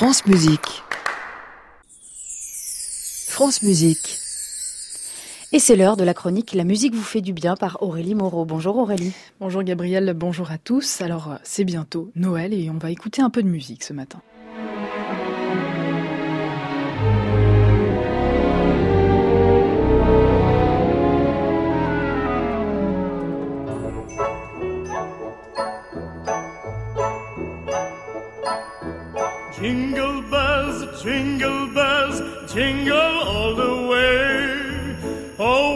France Musique. France Musique. Et c'est l'heure de la chronique La musique vous fait du bien par Aurélie Moreau. Bonjour Aurélie. Bonjour Gabriel, bonjour à tous. Alors c'est bientôt Noël et on va écouter un peu de musique ce matin.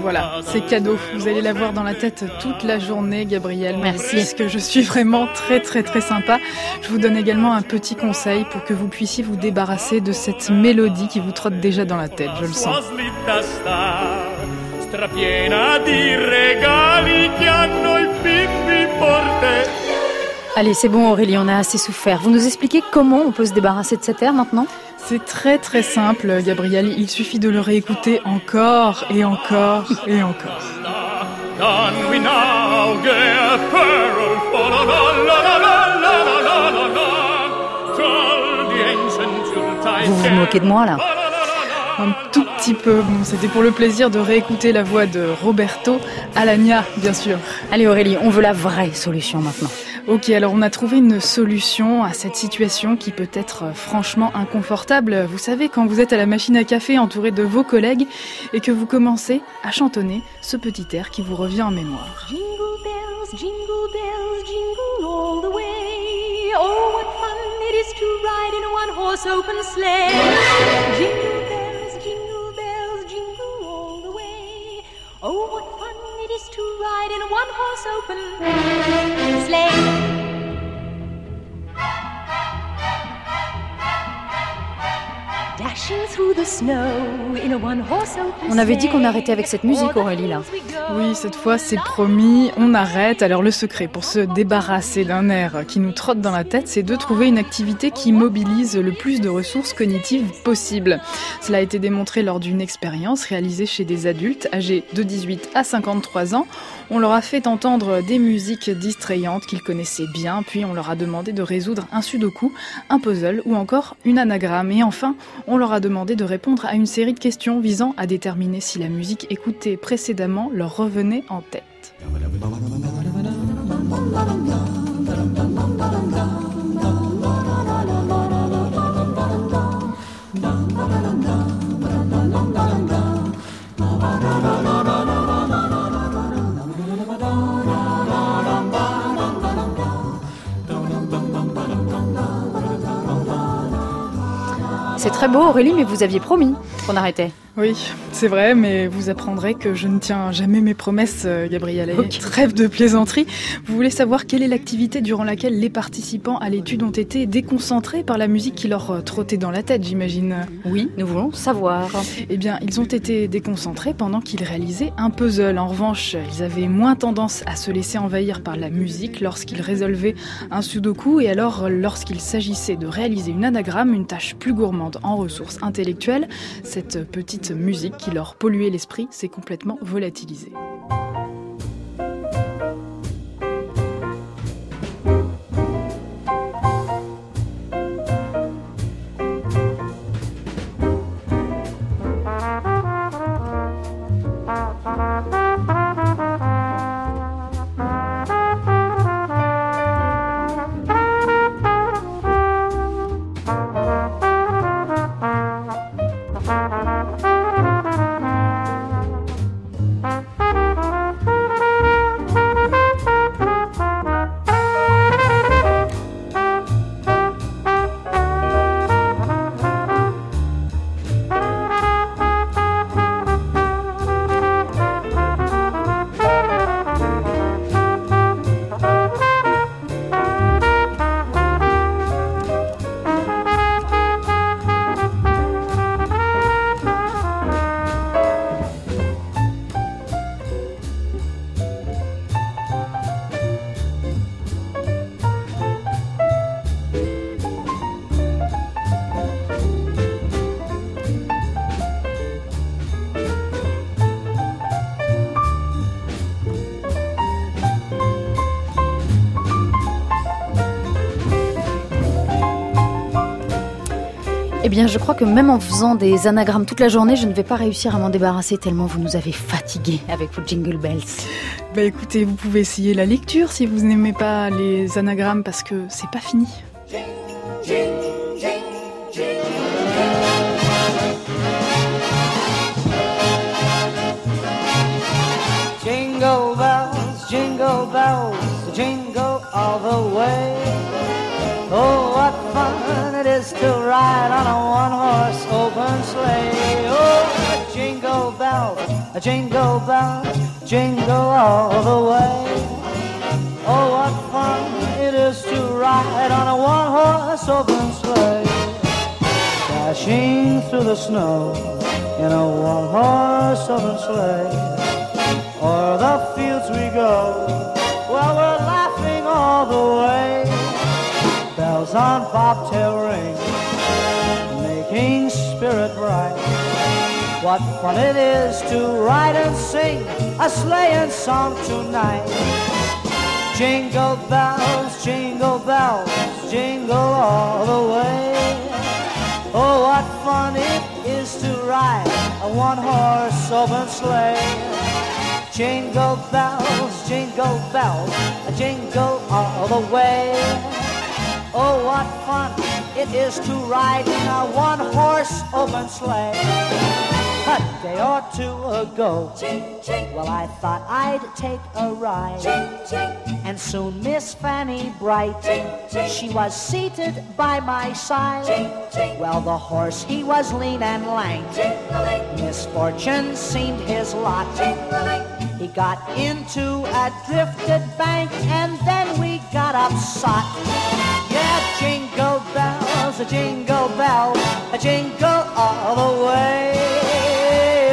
Voilà, c'est cadeau. Vous allez l'avoir dans la tête toute la journée, Gabriel. Merci. Parce que je suis vraiment très très très sympa. Je vous donne également un petit conseil pour que vous puissiez vous débarrasser de cette mélodie qui vous trotte déjà dans la tête, je le sens. Allez, c'est bon Aurélie, on a assez souffert. Vous nous expliquez comment on peut se débarrasser de cette air maintenant? C'est très très simple, Gabriel. Il suffit de le réécouter encore et encore et encore. Vous vous moquez de moi là un tout petit peu. Bon, c'était pour le plaisir de réécouter la voix de Roberto Alagna, bien sûr. Allez Aurélie, on veut la vraie solution maintenant. Ok, alors on a trouvé une solution à cette situation qui peut être franchement inconfortable. Vous savez, quand vous êtes à la machine à café entouré de vos collègues et que vous commencez à chantonner ce petit air qui vous revient en mémoire. Jingle bells, jingle bells, jingle all the way. Oh, what fun it is to ride in a one-horse open sleigh. Ride in a one-horse open sleigh. Dashing through the snow in a one-horse open On avait dit qu'on sleigh. arrêtait avec cette musique Aurélie là. Oui, cette fois c'est promis, on arrête. Alors le secret pour se débarrasser d'un air qui nous trotte dans la tête, c'est de trouver une activité qui mobilise le plus de ressources cognitives possible. Cela a été démontré lors d'une expérience réalisée chez des adultes âgés de 18 à 53 ans. On leur a fait entendre des musiques distrayantes qu'ils connaissaient bien, puis on leur a demandé de résoudre un sudoku, un puzzle ou encore une anagramme. Et enfin, on leur a demandé de répondre à une série de questions visant à déterminer si la musique écoutée précédemment leur revenait en tête. Très beau Aurélie, mais vous aviez promis qu'on arrêtait. Oui, c'est vrai, mais vous apprendrez que je ne tiens jamais mes promesses, euh, Gabrielle. Et Ok. Trêve de plaisanterie. Vous voulez savoir quelle est l'activité durant laquelle les participants à l'étude ont été déconcentrés par la musique qui leur euh, trottait dans la tête, j'imagine Oui, nous voulons savoir. Eh bien, ils ont été déconcentrés pendant qu'ils réalisaient un puzzle. En revanche, ils avaient moins tendance à se laisser envahir par la musique lorsqu'ils résolvaient un sudoku et alors lorsqu'il s'agissait de réaliser une anagramme, une tâche plus gourmande en ressources intellectuelles, cette petite musique qui leur polluait l'esprit s'est complètement volatilisée. Eh bien, je crois que même en faisant des anagrammes toute la journée, je ne vais pas réussir à m'en débarrasser tellement vous nous avez fatigués avec vos jingle bells. Bah écoutez, vous pouvez essayer la lecture si vous n'aimez pas les anagrammes parce que c'est pas fini. Jingle bells, jingle bells, jingle all the way. Oh, what fun it is to ride on a one-horse open sleigh. Oh, jingle bells, jingle bells, jingle all the way. Oh, what fun it is to ride on a one-horse open sleigh. Dashing through the snow in a one-horse open sleigh. O'er the fields we go, On bobtail ring, making spirit bright. What fun it is to ride and sing a sleighing song tonight. Jingle bells, jingle bells, jingle all the way. Oh, what fun it is to ride a one-horse open sleigh. Jingle bells, jingle bells, jingle all the way. Oh, what fun it is to ride in a one-horse open sleigh. A day or two ago, well, I thought I'd take a ride. And soon Miss Fanny Bright, she was seated by my side. Well, the horse, he was lean and lank. Misfortune seemed his lot. He got into a drifted bank and then we got upsot. Bells, a jingle bells, a jingle all the way.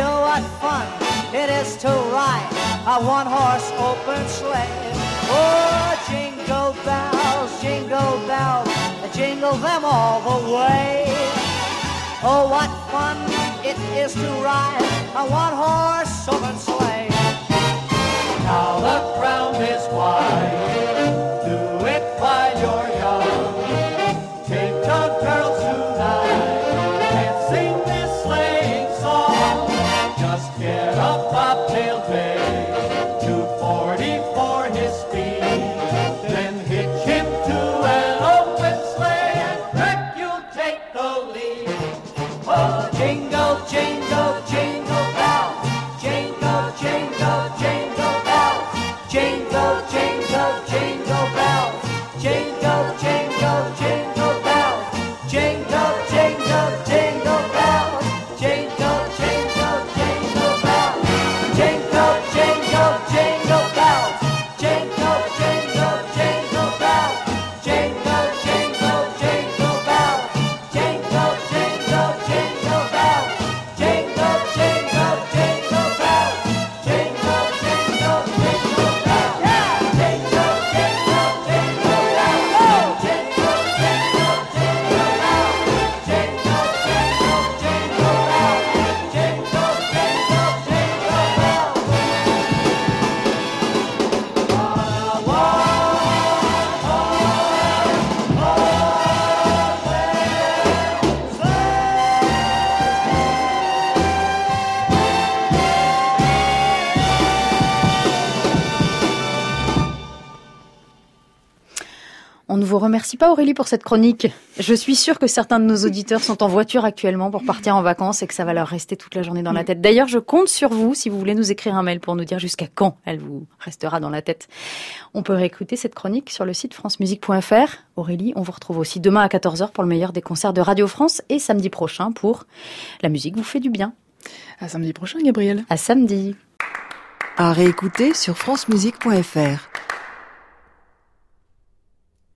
Oh, what fun it is to ride a one-horse open sleigh. Oh, jingle bells, jingle bells, jingle them all the way. Oh, what fun it is to ride a one-horse open sleigh. On ne vous remercie pas Aurélie pour cette chronique. Je suis sûre que certains de nos auditeurs sont en voiture actuellement pour partir en vacances et que ça va leur rester toute la journée dans la tête. D'ailleurs, je compte sur vous si vous voulez nous écrire un mail pour nous dire jusqu'à quand elle vous restera dans la tête. On peut réécouter cette chronique sur le site francemusique.fr. Aurélie, on vous retrouve aussi demain à 14h pour le meilleur des concerts de Radio France et samedi prochain pour La musique vous fait du bien. À samedi prochain, Gabriel. À samedi. À réécouter sur francemusique.fr.